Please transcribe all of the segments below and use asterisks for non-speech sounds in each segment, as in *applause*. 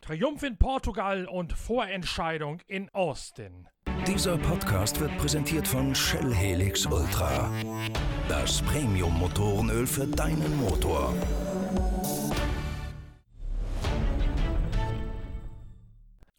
Triumph in Portugal und Vorentscheidung in Austin. Dieser Podcast wird präsentiert von Shell Helix Ultra. Das Premium-Motorenöl für deinen Motor.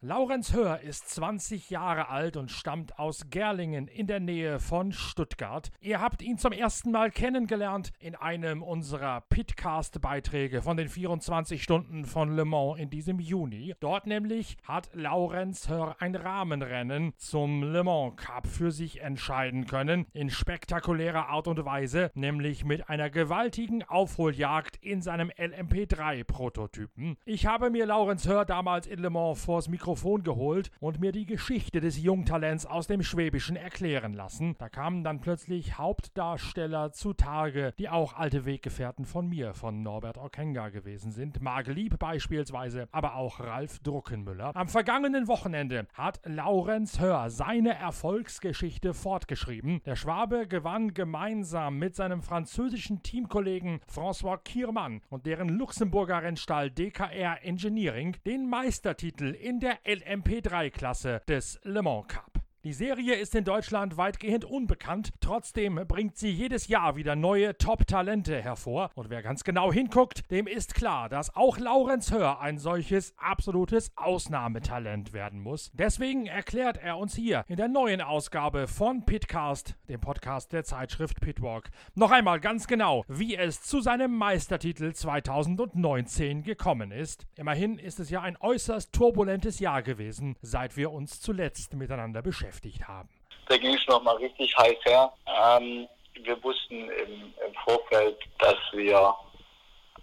Laurenz Hör ist 20 Jahre alt und stammt aus Gerlingen in der Nähe von Stuttgart. Ihr habt ihn zum ersten Mal kennengelernt in einem unserer Pitcast-Beiträge von den 24 Stunden von Le Mans in diesem Juni. Dort nämlich hat Laurenz Hör ein Rahmenrennen zum Le Mans Cup für sich entscheiden können, in spektakulärer Art und Weise, nämlich mit einer gewaltigen Aufholjagd in seinem LMP3-Prototypen. Ich habe mir Laurenz Hör damals in Le Mans vors Mikrofon Mikrofon geholt und mir die Geschichte des Jungtalents aus dem Schwäbischen erklären lassen. Da kamen dann plötzlich Hauptdarsteller zutage, die auch alte Weggefährten von mir, von Norbert Okenga gewesen sind. Marge Lieb beispielsweise, aber auch Ralf Druckenmüller. Am vergangenen Wochenende hat Laurenz Hör seine Erfolgsgeschichte fortgeschrieben. Der Schwabe gewann gemeinsam mit seinem französischen Teamkollegen François Kiermann und deren Luxemburger Rennstall DKR Engineering den Meistertitel in der LMP3-Klasse des Le Mans Cup. Die Serie ist in Deutschland weitgehend unbekannt, trotzdem bringt sie jedes Jahr wieder neue Top-Talente hervor. Und wer ganz genau hinguckt, dem ist klar, dass auch Laurenz Hör ein solches absolutes Ausnahmetalent werden muss. Deswegen erklärt er uns hier in der neuen Ausgabe von Pitcast, dem Podcast der Zeitschrift Pitwalk, noch einmal ganz genau, wie es zu seinem Meistertitel 2019 gekommen ist. Immerhin ist es ja ein äußerst turbulentes Jahr gewesen, seit wir uns zuletzt miteinander beschäftigt beschäftigt haben. Da ging es nochmal richtig heiß her. Ähm, wir wussten im, im, Vorfeld, dass wir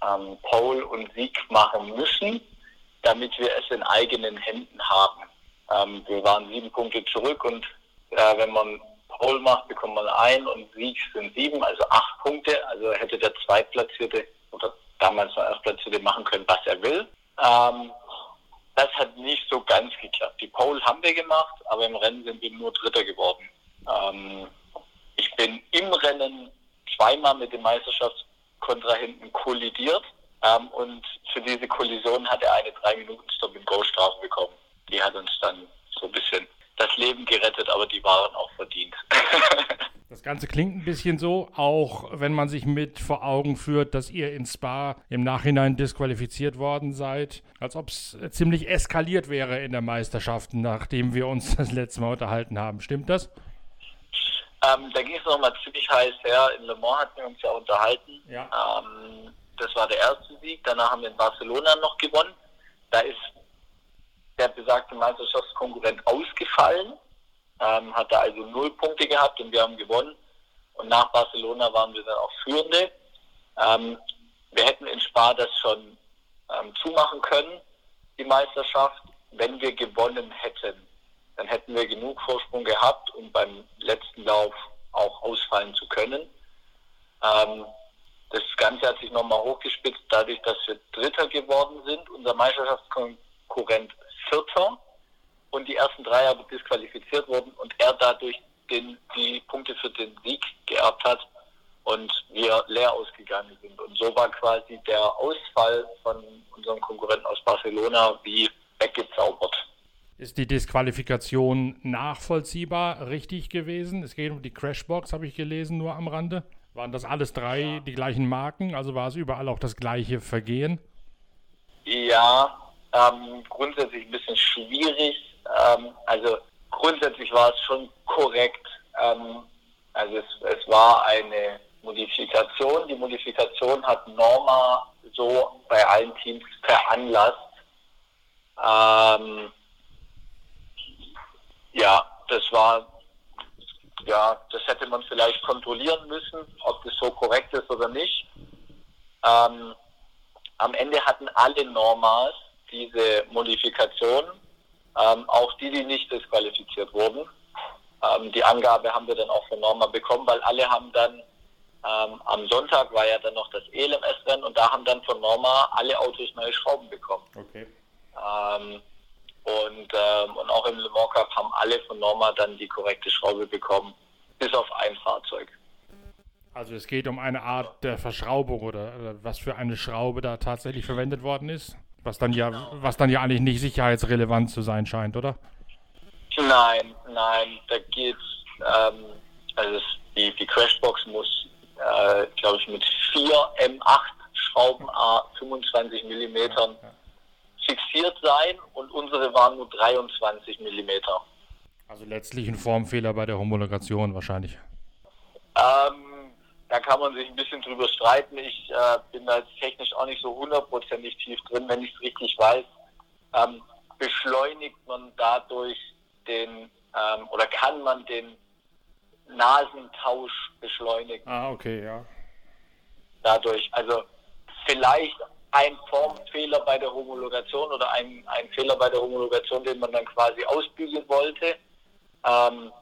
ähm, Pole und Sieg machen müssen, damit wir es in eigenen Händen haben. Ähm, wir waren sieben Punkte zurück und äh, wenn man Pole macht, bekommt man ein und Sieg sind sieben, also acht Punkte. Also hätte der Zweitplatzierte oder damals noch Erstplatzierte machen können, was er will. Ähm, das hat nicht so ganz geklappt. Die Pole haben wir gemacht, aber im Rennen sind wir nur Dritter geworden. Ähm, ich bin im Rennen zweimal mit dem Meisterschaftskontrahenten kollidiert ähm, und für diese Kollision hat er eine 3-Minuten-Stop-and-Go-Strafe bekommen. Die hat uns dann so ein bisschen das Leben gerettet, aber die waren auch verdient. *laughs* Das Ganze klingt ein bisschen so, auch wenn man sich mit vor Augen führt, dass ihr in Spa im Nachhinein disqualifiziert worden seid, als ob es ziemlich eskaliert wäre in der Meisterschaft, nachdem wir uns *laughs* das letzte Mal unterhalten haben. Stimmt das? Ähm, da ging es nochmal ziemlich heiß her. In Le Mans hatten wir uns ja unterhalten. Ja. Ähm, das war der erste Sieg. Danach haben wir in Barcelona noch gewonnen. Da ist der besagte Meisterschaftskonkurrent ausgefallen ähm, hatte also null Punkte gehabt und wir haben gewonnen. Und nach Barcelona waren wir dann auch Führende. Ähm, wir hätten in Spa das schon ähm, zumachen können, die Meisterschaft, wenn wir gewonnen hätten. Dann hätten wir genug Vorsprung gehabt, um beim letzten Lauf auch ausfallen zu können. Ähm, das Ganze hat sich nochmal hochgespitzt, dadurch, dass wir Dritter geworden sind. Unser Meisterschaftskonkurrent Vierter und die ersten drei aber disqualifiziert wurden und er dadurch den, die Punkte für den Sieg geerbt hat und wir leer ausgegangen sind. Und so war quasi der Ausfall von unserem Konkurrenten aus Barcelona wie weggezaubert. Ist die Disqualifikation nachvollziehbar richtig gewesen? Es geht um die Crashbox, habe ich gelesen, nur am Rande. Waren das alles drei ja. die gleichen Marken? Also war es überall auch das gleiche Vergehen? Ja, ähm, grundsätzlich ein bisschen schwierig ähm, also grundsätzlich war es schon korrekt. Ähm, also es, es war eine Modifikation. Die Modifikation hat Norma so bei allen Teams veranlasst. Ähm, ja, das war, ja, das hätte man vielleicht kontrollieren müssen, ob das so korrekt ist oder nicht. Ähm, am Ende hatten alle Normas diese Modifikation ähm, auch die, die nicht disqualifiziert wurden. Ähm, die Angabe haben wir dann auch von Norma bekommen, weil alle haben dann ähm, am Sonntag war ja dann noch das ELMS-Rennen und da haben dann von Norma alle Autos neue Schrauben bekommen. Okay. Ähm, und, ähm, und auch im Le Mans Cup haben alle von Norma dann die korrekte Schraube bekommen, bis auf ein Fahrzeug. Also es geht um eine Art der Verschraubung oder, oder was für eine Schraube da tatsächlich verwendet worden ist? Was dann ja, was dann ja eigentlich nicht sicherheitsrelevant zu sein scheint, oder? Nein, nein, da geht's, ähm, also es, die, die Crashbox muss, äh, glaube ich, mit vier M8 Schrauben A 25 Millimetern fixiert sein und unsere waren nur 23 Millimeter. Also letztlich ein Formfehler bei der Homologation wahrscheinlich. Ähm, da kann man sich ein bisschen drüber streiten. Ich äh, bin da jetzt technisch auch nicht so hundertprozentig tief drin, wenn ich es richtig weiß. Ähm, beschleunigt man dadurch den ähm, oder kann man den Nasentausch beschleunigen. Ah, okay, ja. Dadurch, also vielleicht ein Formfehler bei der Homologation oder ein, ein Fehler bei der Homologation, den man dann quasi ausbügeln wollte. Ähm,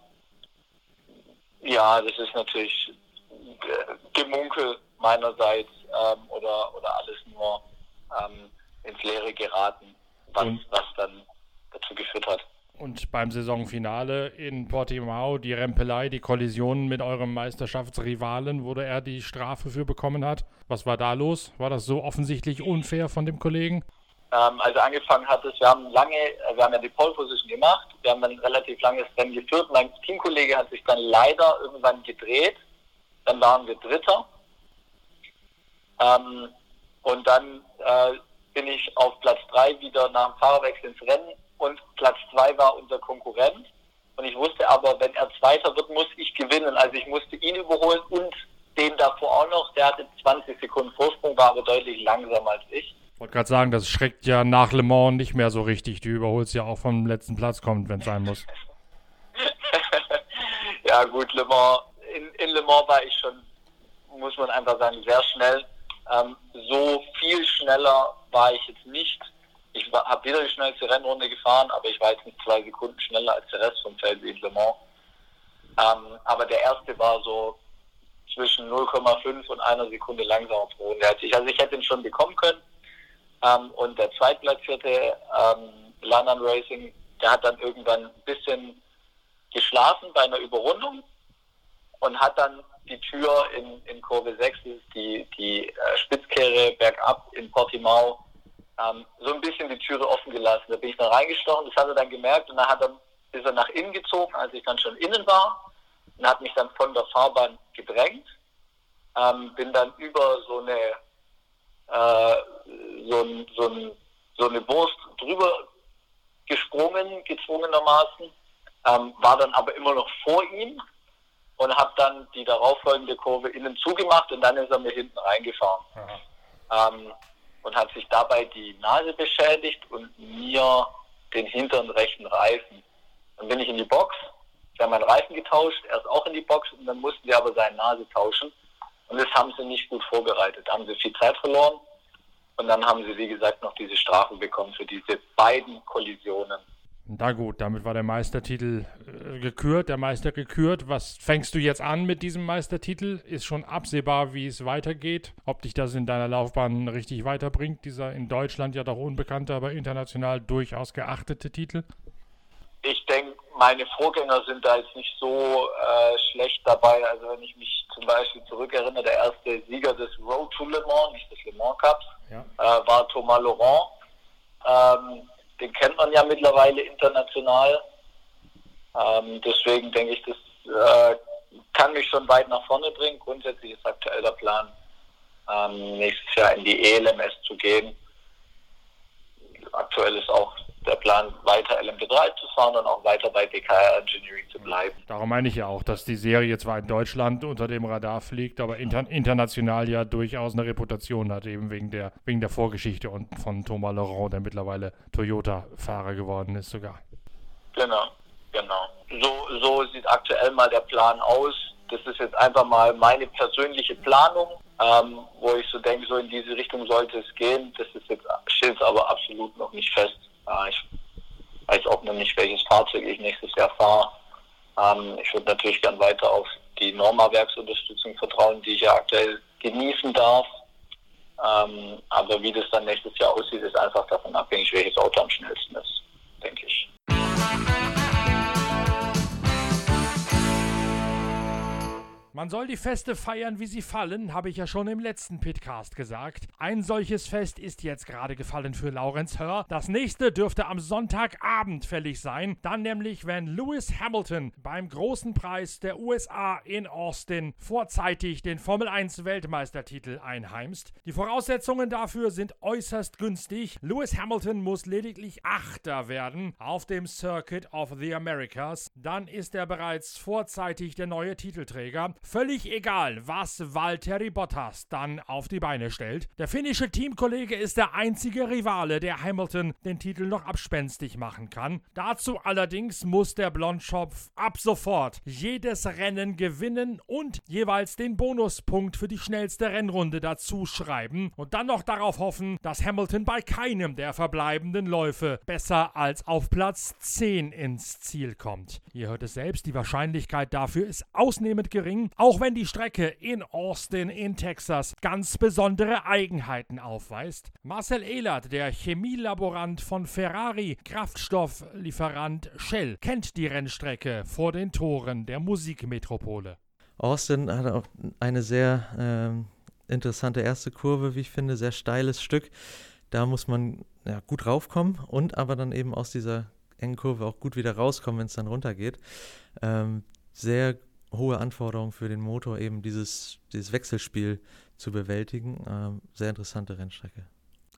ja, das ist natürlich Gemunkel meinerseits ähm, oder, oder alles nur ähm, ins Leere geraten, was, was dann dazu geführt hat. Und beim Saisonfinale in Portimao, die Rempelei, die Kollision mit eurem Meisterschaftsrivalen, wo er die Strafe für bekommen hat. Was war da los? War das so offensichtlich unfair von dem Kollegen? Ähm, also angefangen hat es, wir haben lange, wir haben ja die Pole Position gemacht, wir haben dann relativ langes Rennen geführt. Mein Teamkollege hat sich dann leider irgendwann gedreht. Dann waren wir Dritter. Ähm, und dann äh, bin ich auf Platz 3 wieder nach dem Fahrerwechsel ins Rennen und Platz 2 war unser Konkurrent. Und ich wusste aber, wenn er Zweiter wird, muss ich gewinnen. Also ich musste ihn überholen und den davor auch noch. Der hatte 20 Sekunden Vorsprung, war aber deutlich langsamer als ich. Ich wollte gerade sagen, das schreckt ja nach Le Mans nicht mehr so richtig. Du überholst ja auch vom letzten Platz kommt, wenn es sein muss. *laughs* ja gut, Le Mans, in, in Le Mans war ich schon, muss man einfach sagen, sehr schnell. Ähm, so viel schneller war ich jetzt nicht ich habe wieder die schnellste Rennrunde gefahren, aber ich war jetzt nicht zwei Sekunden schneller als der Rest vom Feld in Le Mans. Ähm, aber der erste war so zwischen 0,5 und einer Sekunde langsamer pro Runde. Also ich hätte ihn schon bekommen können. Ähm, und der zweitplatzierte ähm, London Racing, der hat dann irgendwann ein bisschen geschlafen bei einer Überrundung und hat dann die Tür in, in Kurve 6, die, die äh, Spitzkehre bergab in Portimao, ähm, so ein bisschen die Türe offen gelassen. Da bin ich dann reingestochen, das hat er dann gemerkt und dann hat er, ist er nach innen gezogen, als ich dann schon innen war und hat mich dann von der Fahrbahn gedrängt. Ähm, bin dann über so eine äh, so, ein, so, ein, so eine Wurst drüber gesprungen, gezwungenermaßen, ähm, war dann aber immer noch vor ihm und habe dann die darauffolgende Kurve innen zugemacht und dann ist er mir hinten reingefahren. Ähm, und hat sich dabei die Nase beschädigt und mir den hinteren rechten Reifen. Dann bin ich in die Box, wir haben meinen Reifen getauscht, er ist auch in die Box und dann mussten wir aber seine Nase tauschen. Und das haben sie nicht gut vorbereitet. Da haben sie viel Zeit verloren. Und dann haben sie, wie gesagt, noch diese Strafe bekommen für diese beiden Kollisionen. Na gut, damit war der Meistertitel äh, gekürt, der Meister gekürt. Was fängst du jetzt an mit diesem Meistertitel? Ist schon absehbar, wie es weitergeht? Ob dich das in deiner Laufbahn richtig weiterbringt? Dieser in Deutschland ja doch unbekannte, aber international durchaus geachtete Titel? Ich denke, meine Vorgänger sind da jetzt nicht so äh, schlecht dabei. Also wenn ich mich zum Beispiel zurückerinnere, der erste Sieger des Road to Le Mans, nicht des Le Mans Cups, ja. äh, war Thomas Laurent. Ähm, den kennt man ja mittlerweile international. Ähm, deswegen denke ich, das äh, kann mich schon weit nach vorne bringen. Grundsätzlich ist aktuell der Plan, ähm, nächstes Jahr in die ELMS zu gehen. Aktuell ist auch der Plan, weiter LMP3 zu fahren und auch weiter bei DKR Engineering zu bleiben. Darum meine ich ja auch, dass die Serie zwar in Deutschland unter dem Radar fliegt, aber inter international ja durchaus eine Reputation hat, eben wegen der, wegen der Vorgeschichte und von Thomas Laurent, der mittlerweile Toyota-Fahrer geworden ist sogar. Genau, genau. So, so sieht aktuell mal der Plan aus. Das ist jetzt einfach mal meine persönliche Planung, ähm, wo ich so denke, so in diese Richtung sollte es gehen. Das ist jetzt steht aber absolut noch nicht fest. Äh, ich weiß auch nicht, welches Fahrzeug ich nächstes Jahr fahre. Ähm, ich würde natürlich gern weiter auf die Norma-Werksunterstützung vertrauen, die ich ja aktuell genießen darf. Ähm, aber wie das dann nächstes Jahr aussieht, ist einfach davon abhängig, welches Auto am schnellsten ist, denke ich. Man soll die Feste feiern, wie sie fallen, habe ich ja schon im letzten Pitcast gesagt. Ein solches Fest ist jetzt gerade gefallen für Lawrence Hör. Das nächste dürfte am Sonntagabend fällig sein. Dann nämlich, wenn Lewis Hamilton beim großen Preis der USA in Austin vorzeitig den Formel 1 Weltmeistertitel einheimst. Die Voraussetzungen dafür sind äußerst günstig. Lewis Hamilton muss lediglich Achter werden auf dem Circuit of the Americas. Dann ist er bereits vorzeitig der neue Titelträger. Völlig egal, was Valtteri Bottas dann auf die Beine stellt. Der finnische Teamkollege ist der einzige Rivale, der Hamilton den Titel noch abspenstig machen kann. Dazu allerdings muss der Blondschopf ab sofort jedes Rennen gewinnen und jeweils den Bonuspunkt für die schnellste Rennrunde dazu schreiben und dann noch darauf hoffen, dass Hamilton bei keinem der verbleibenden Läufe besser als auf Platz 10 ins Ziel kommt. Ihr hört es selbst, die Wahrscheinlichkeit dafür ist ausnehmend gering, auch wenn die Strecke in Austin in Texas ganz besondere Eigenheiten aufweist. Marcel Ehlert, der Chemielaborant von Ferrari, Kraftstofflieferant Shell, kennt die Rennstrecke vor den Toren der Musikmetropole. Austin hat auch eine sehr ähm, interessante erste Kurve, wie ich finde, sehr steiles Stück. Da muss man ja, gut raufkommen und aber dann eben aus dieser engen Kurve auch gut wieder rauskommen, wenn es dann runtergeht. Ähm, sehr hohe Anforderungen für den Motor, eben dieses, dieses Wechselspiel zu bewältigen. Ähm, sehr interessante Rennstrecke.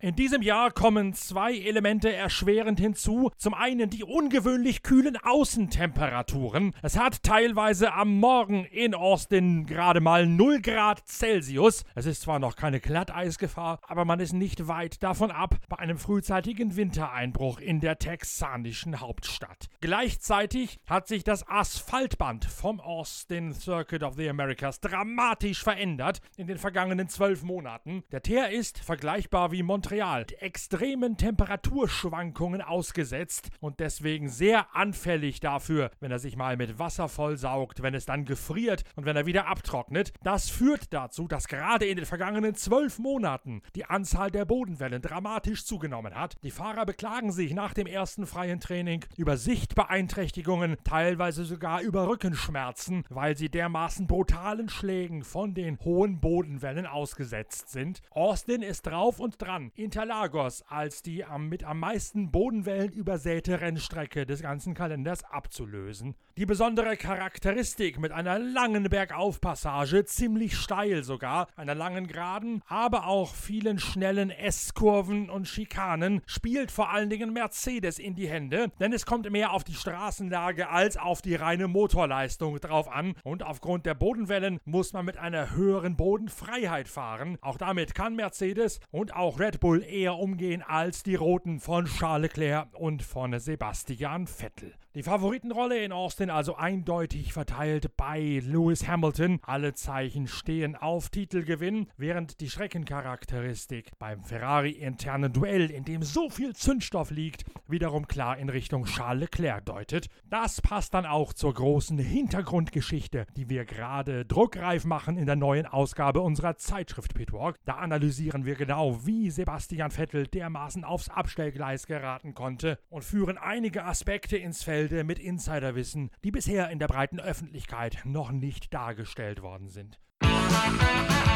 In diesem Jahr kommen zwei Elemente erschwerend hinzu. Zum einen die ungewöhnlich kühlen Außentemperaturen. Es hat teilweise am Morgen in Austin gerade mal 0 Grad Celsius. Es ist zwar noch keine Glatteisgefahr, aber man ist nicht weit davon ab bei einem frühzeitigen Wintereinbruch in der texanischen Hauptstadt. Gleichzeitig hat sich das Asphaltband vom Austin Circuit of the Americas dramatisch verändert in den vergangenen zwölf Monaten. Der Teer ist vergleichbar wie Montreal Montreal extremen Temperaturschwankungen ausgesetzt und deswegen sehr anfällig dafür, wenn er sich mal mit Wasser vollsaugt, wenn es dann gefriert und wenn er wieder abtrocknet. Das führt dazu, dass gerade in den vergangenen zwölf Monaten die Anzahl der Bodenwellen dramatisch zugenommen hat. Die Fahrer beklagen sich nach dem ersten freien Training über Sichtbeeinträchtigungen, teilweise sogar über Rückenschmerzen, weil sie dermaßen brutalen Schlägen von den hohen Bodenwellen ausgesetzt sind. Austin ist drauf und dran, Interlagos als die am, mit am meisten Bodenwellen übersäte Rennstrecke des ganzen Kalenders abzulösen. Die besondere Charakteristik mit einer langen Bergaufpassage, ziemlich steil sogar, einer langen Geraden, aber auch vielen schnellen S-Kurven und Schikanen, spielt vor allen Dingen Mercedes in die Hände, denn es kommt mehr auf die Straßenlage als auf die reine Motorleistung drauf an und aufgrund der Bodenwellen muss man mit einer höheren Bodenfreiheit fahren. Auch damit kann Mercedes und auch Red Bull Bull eher umgehen als die Roten von Charles Leclerc und von Sebastian Vettel. Die Favoritenrolle in Austin also eindeutig verteilt bei Lewis Hamilton. Alle Zeichen stehen auf Titelgewinn, während die Streckencharakteristik beim Ferrari-internen Duell, in dem so viel Zündstoff liegt, wiederum klar in Richtung Charles Leclerc deutet. Das passt dann auch zur großen Hintergrundgeschichte, die wir gerade druckreif machen in der neuen Ausgabe unserer Zeitschrift Pitwalk. Da analysieren wir genau, wie Sebastian Vettel dermaßen aufs Abstellgleis geraten konnte und führen einige Aspekte ins Feld, Felder mit Insiderwissen, die bisher in der breiten Öffentlichkeit noch nicht dargestellt worden sind. Die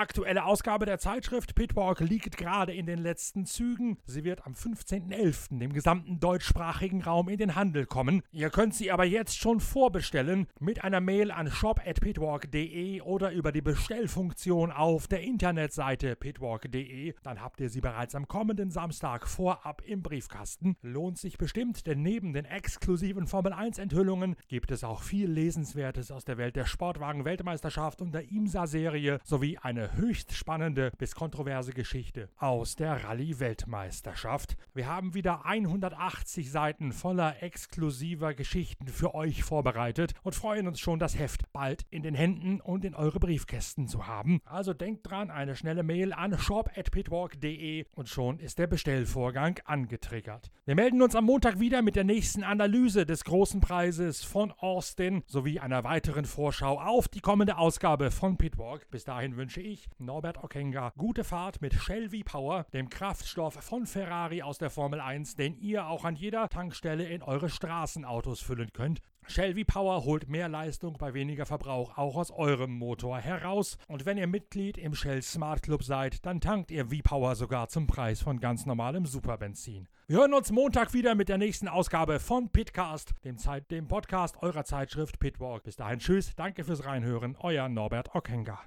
aktuelle Ausgabe der Zeitschrift Pitwalk liegt gerade in den letzten Zügen. Sie wird am 15.11. dem gesamten deutschsprachigen Raum in den Handel kommen. Ihr könnt sie aber jetzt schon vorbestellen mit einer Mail an shop@pitwalk.de oder über die Bestellfunktion auf der Internetseite pitwalk.de. Dann habt ihr sie bereits am kommenden Samstag vorab im Briefkasten. Lohnt sich bestimmt, denn neben den exklusiven Formel 1 Enthüllungen gibt es auch viel Lesenswertes aus der Welt der Sportwagen-Weltmeisterschaft und der IMSA-Serie sowie ein höchst spannende bis kontroverse Geschichte aus der Rallye-Weltmeisterschaft. Wir haben wieder 180 Seiten voller exklusiver Geschichten für euch vorbereitet und freuen uns schon, das Heft bald in den Händen und in eure Briefkästen zu haben. Also denkt dran, eine schnelle Mail an shop@pitwalk.de und schon ist der Bestellvorgang angetriggert. Wir melden uns am Montag wieder mit der nächsten Analyse des großen Preises von Austin sowie einer weiteren Vorschau auf die kommende Ausgabe von Pitwalk. Bis dahin wünsche ich, Norbert Okenga, gute Fahrt mit Shell V-Power, dem Kraftstoff von Ferrari aus der der Formel 1, den ihr auch an jeder Tankstelle in eure Straßenautos füllen könnt. Shell V-Power holt mehr Leistung bei weniger Verbrauch auch aus eurem Motor heraus. Und wenn ihr Mitglied im Shell Smart Club seid, dann tankt ihr V-Power sogar zum Preis von ganz normalem Superbenzin. Wir hören uns Montag wieder mit der nächsten Ausgabe von Pitcast, dem, Zeit dem Podcast eurer Zeitschrift Pitwalk. Bis dahin, tschüss, danke fürs Reinhören, euer Norbert Ockenger.